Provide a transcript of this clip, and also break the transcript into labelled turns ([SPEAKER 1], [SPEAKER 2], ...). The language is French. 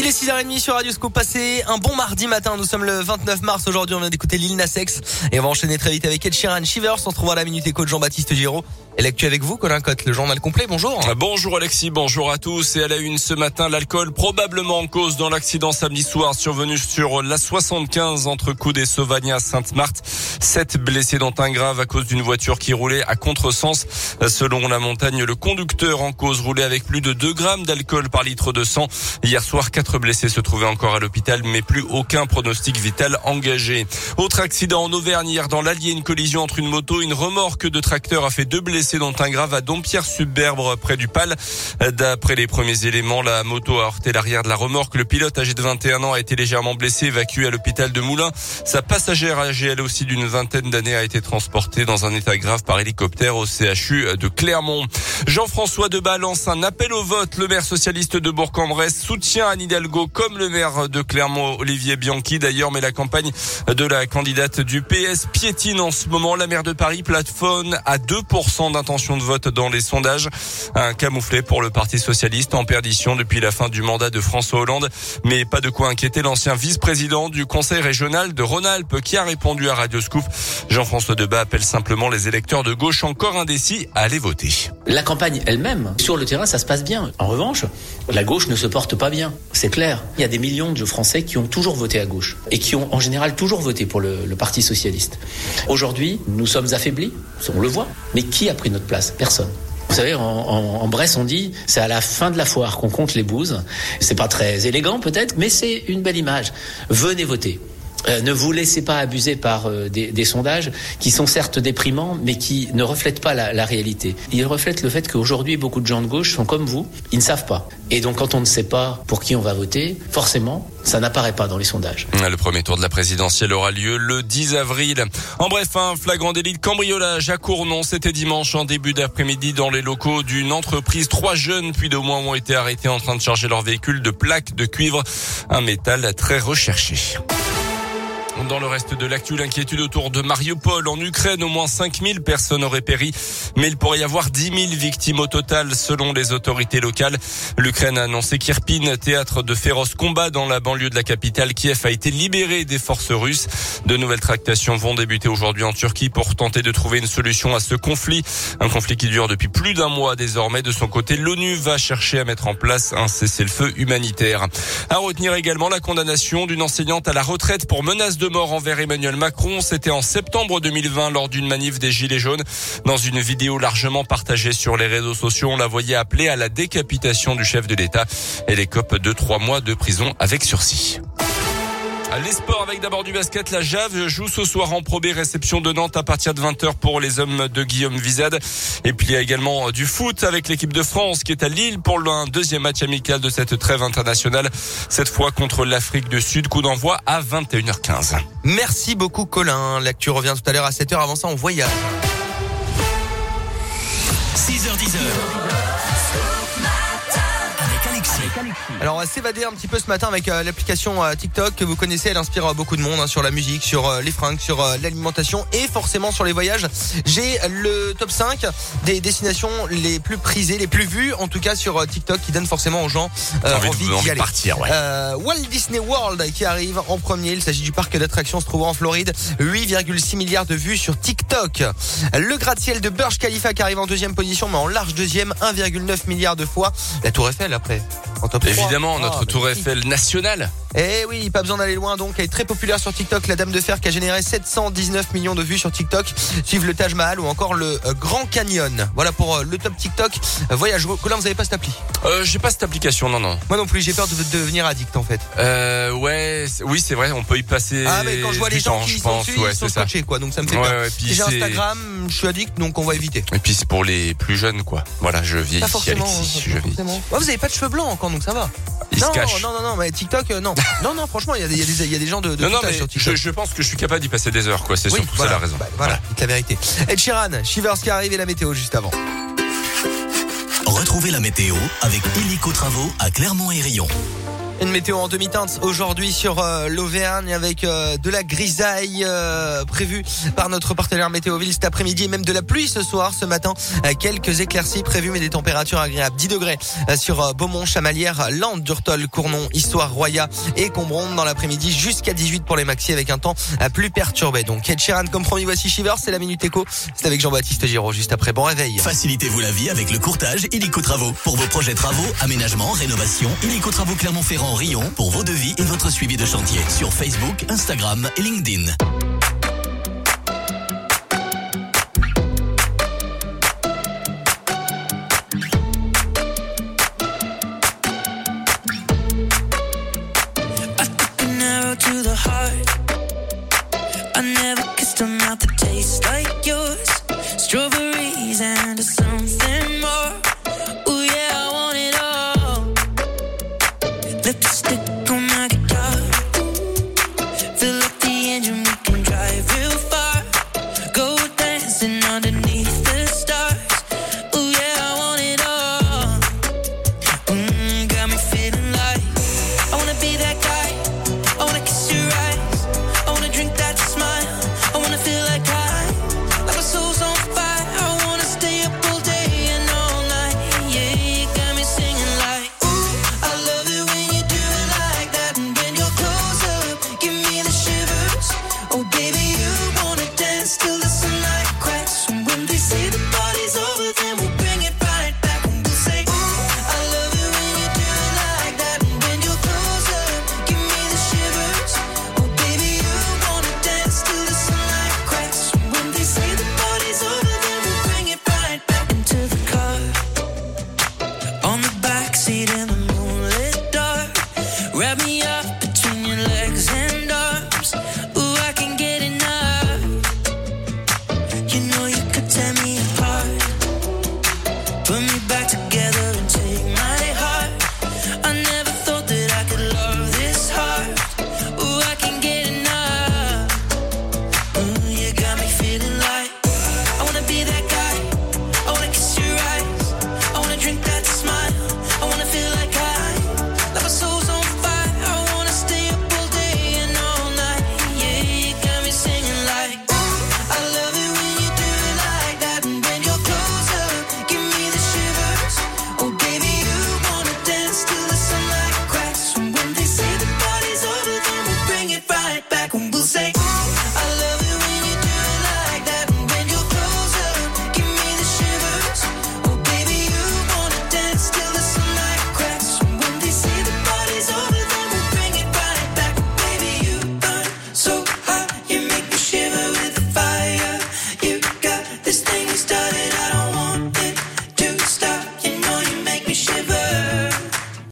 [SPEAKER 1] Il est 6h30 sur Radio Scoop. Passez un bon mardi matin. Nous sommes le 29 mars. Aujourd'hui, on vient d'écouter Lil Nas. Et on va enchaîner très vite avec Ed Sheeran Shivers. On se retrouvera à la minute éco de Jean-Baptiste Giraud. Et l'actu avec vous, Colin Cotte, le journal complet. Bonjour.
[SPEAKER 2] Bonjour Alexis, bonjour à tous. Et à la une ce matin, l'alcool probablement en cause dans l'accident samedi soir survenu sur la 75 entre Coude et Sauvagnin à Sainte-Marthe. Sept blessés dont un grave à cause d'une voiture qui roulait à contresens. Selon la montagne, le conducteur en cause roulait avec plus de 2 grammes d'alcool par litre de sang. Hier soir, quatre blessés se trouvaient encore à l'hôpital, mais plus aucun pronostic vital engagé. Autre accident en Auvergne hier dans l'Allier, une collision entre une moto et une remorque de tracteur a fait deux blessés dont un grave à Dompierre-Subberbre près du Pal. D'après les premiers éléments, la moto a heurté l'arrière de la remorque. Le pilote âgé de 21 ans a été légèrement blessé, évacué à l'hôpital de Moulins. Sa passagère âgée elle aussi d'une vingtaine d'années a été transportée dans un état grave par hélicoptère au CHU de Clermont. Jean-François Debat lance un appel au vote. Le maire socialiste de Bourg-en-Bresse soutient Anne Hidalgo comme le maire de Clermont, Olivier Bianchi d'ailleurs, mais la campagne de la candidate du PS piétine en ce moment. La maire de Paris plateforme à 2% intention de vote dans les sondages. Un camouflet pour le Parti socialiste en perdition depuis la fin du mandat de François Hollande. Mais pas de quoi inquiéter l'ancien vice-président du conseil régional de Rhône-Alpes qui a répondu à Radio Scoop. Jean-François Debat appelle simplement les électeurs de gauche encore indécis à aller voter.
[SPEAKER 3] La campagne elle-même, sur le terrain, ça se passe bien. En revanche, la gauche ne se porte pas bien. Clair. Il y a des millions de Français qui ont toujours voté à gauche et qui ont en général toujours voté pour le, Parti socialiste. Aujourd'hui, nous sommes affaiblis, on le voit. Mais qui a pris notre place? Personne. Vous savez, en, en, en, Bresse, on dit c'est à la fin de la foire qu'on compte les bouses. C'est pas très élégant peut-être, mais c'est une belle image. Venez voter. Euh, ne vous laissez pas abuser par euh, des, des, sondages qui sont certes déprimants, mais qui ne reflètent pas la, la réalité. Ils reflètent le fait qu'aujourd'hui, beaucoup de gens de gauche sont comme vous, ils ne savent pas. Et donc, quand on ne sait pas pour qui on va voter, forcément, ça n'apparaît pas dans les sondages.
[SPEAKER 2] Le premier tour de la présidentielle aura lieu le 10 avril. En bref, un flagrant délit de cambriolage à Cournon. C'était dimanche en début d'après-midi dans les locaux d'une entreprise. Trois jeunes, puis deux mois, ont été arrêtés en train de charger leur véhicule de plaques de cuivre, un métal très recherché. Dans le reste de l'actu, l'inquiétude autour de Mariupol en Ukraine, au moins 5000 personnes auraient péri, mais il pourrait y avoir 10 000 victimes au total selon les autorités locales. L'Ukraine a annoncé qu'Irpin, théâtre de féroces combats dans la banlieue de la capitale, Kiev a été libéré des forces russes. De nouvelles tractations vont débuter aujourd'hui en Turquie pour tenter de trouver une solution à ce conflit. Un conflit qui dure depuis plus d'un mois désormais. De son côté, l'ONU va chercher à mettre en place un cessez-le-feu humanitaire. À retenir également la condamnation d'une enseignante à la retraite pour menace de mort envers Emmanuel Macron. C'était en septembre 2020 lors d'une manif des Gilets jaunes. Dans une vidéo largement partagée sur les réseaux sociaux, on la voyait appeler à la décapitation du chef de l'État. Elle écope de trois mois de prison avec sursis. Les sports avec d'abord du basket. La Jave joue ce soir en Pro réception de Nantes à partir de 20h pour les hommes de Guillaume Vizade. Et puis il y a également du foot avec l'équipe de France qui est à Lille pour un deuxième match amical de cette trêve internationale. Cette fois contre l'Afrique du Sud. Coup d'envoi à 21h15.
[SPEAKER 1] Merci beaucoup Colin. L'actu revient tout à l'heure à 7h. Avant ça, on voyage.
[SPEAKER 4] 6h10.
[SPEAKER 1] Alors on va s'évader un petit peu ce matin avec euh, l'application euh, TikTok que vous connaissez, elle inspire euh, beaucoup de monde hein, sur la musique, sur euh, les fringues, sur euh, l'alimentation et forcément sur les voyages. J'ai le top 5 des destinations les plus prisées, les plus vues en tout cas sur euh, TikTok qui donnent forcément aux gens
[SPEAKER 2] envie,
[SPEAKER 1] envie
[SPEAKER 2] de,
[SPEAKER 1] aller.
[SPEAKER 2] partir. Ouais.
[SPEAKER 1] Walt Disney World qui arrive en premier, il s'agit du parc d'attractions se trouvant en Floride, 8,6 milliards de vues sur TikTok. Le gratte-ciel de Burj Khalifa qui arrive en deuxième position mais en large deuxième, 1,9 milliard de fois. La Tour Eiffel après en top 3.
[SPEAKER 2] Évidemment, notre
[SPEAKER 1] Ah,
[SPEAKER 2] tour. Eiffel nationale.
[SPEAKER 1] Eh oui, pas besoin d'aller loin donc. Elle est très populaire sur TikTok. La Dame de Fer qui a généré 719 millions de vues sur TikTok. Suivent le Taj Mahal ou encore le euh, Grand Canyon. Voilà pour euh, le top TikTok. Euh, voyage. Colin, vous avez pas cette appli?
[SPEAKER 2] Euh, j'ai pas cette application, non, non.
[SPEAKER 1] Moi non plus. J'ai peur de de devenir addict en fait.
[SPEAKER 2] Euh, ouais, oui, c'est vrai, on peut y passer.
[SPEAKER 1] Ah mais quand je vois les gens
[SPEAKER 2] temps,
[SPEAKER 1] qui sont
[SPEAKER 2] pense,
[SPEAKER 1] dessus,
[SPEAKER 2] ouais,
[SPEAKER 1] ils sont
[SPEAKER 2] c'est ça.
[SPEAKER 1] scotchés quoi. Donc ça me fait
[SPEAKER 2] Ouais,
[SPEAKER 1] peur.
[SPEAKER 2] c'est-
[SPEAKER 1] Instagram, je suis addict donc on va éviter.
[SPEAKER 2] Et puis c'est pour les plus jeunes, quoi. Voilà, je vieillis,
[SPEAKER 1] Pas forcément.
[SPEAKER 2] Alexis, je vieillis.
[SPEAKER 1] vous avez pas de cheveux blancs encore donc ça va.
[SPEAKER 2] Il
[SPEAKER 1] non,
[SPEAKER 2] se cache.
[SPEAKER 1] non, non, non, mais TikTok, euh, non. non, non, franchement, il y, a des- il y, a des- il y a des gens de, de
[SPEAKER 2] Non,
[SPEAKER 1] tout
[SPEAKER 2] non,
[SPEAKER 1] âge
[SPEAKER 2] mais
[SPEAKER 1] sur TikTok.
[SPEAKER 2] je, je pense que je suis capable d'y passer des heures, quoi. C'est
[SPEAKER 1] Oui,
[SPEAKER 2] surtout
[SPEAKER 1] voilà.
[SPEAKER 2] ça la raison.
[SPEAKER 1] Bah, voilà, dites la vérité. Ed Sheeran, Shivers qui arrive et la météo juste avant.
[SPEAKER 4] Retrouvez la météo avec Illico Travaux à Clermont et Rion.
[SPEAKER 1] Une météo en demi-teinte aujourd'hui sur euh, l'Auvergne avec euh, de la grisaille euh, prévue par notre partenaire Météoville cet après-midi et même de la pluie ce soir, ce matin. quelques éclaircies prévues mais des températures agréables. 10 degrés sur Beaumont, Chamalières, Landes, Durtol, Cournon, Histoire, Roya et Combronde dans l'après-midi jusqu'à 18 pour les maxi avec un temps plus perturbé. Donc Ed comme promis, voici Shiver, c'est la Minute Éco. C'est avec Jean-Baptiste Giraud juste après. Bon réveil.
[SPEAKER 4] Facilitez-vous la vie avec le courtage Illico Travaux. Pour vos projets travaux, aménagement, rénovation, Illico Travaux Clermont-Ferrand, Rion pour vos devis et votre suivi de chantier sur Facebook, Instagram et LinkedIn.
[SPEAKER 5] lipstick Grab me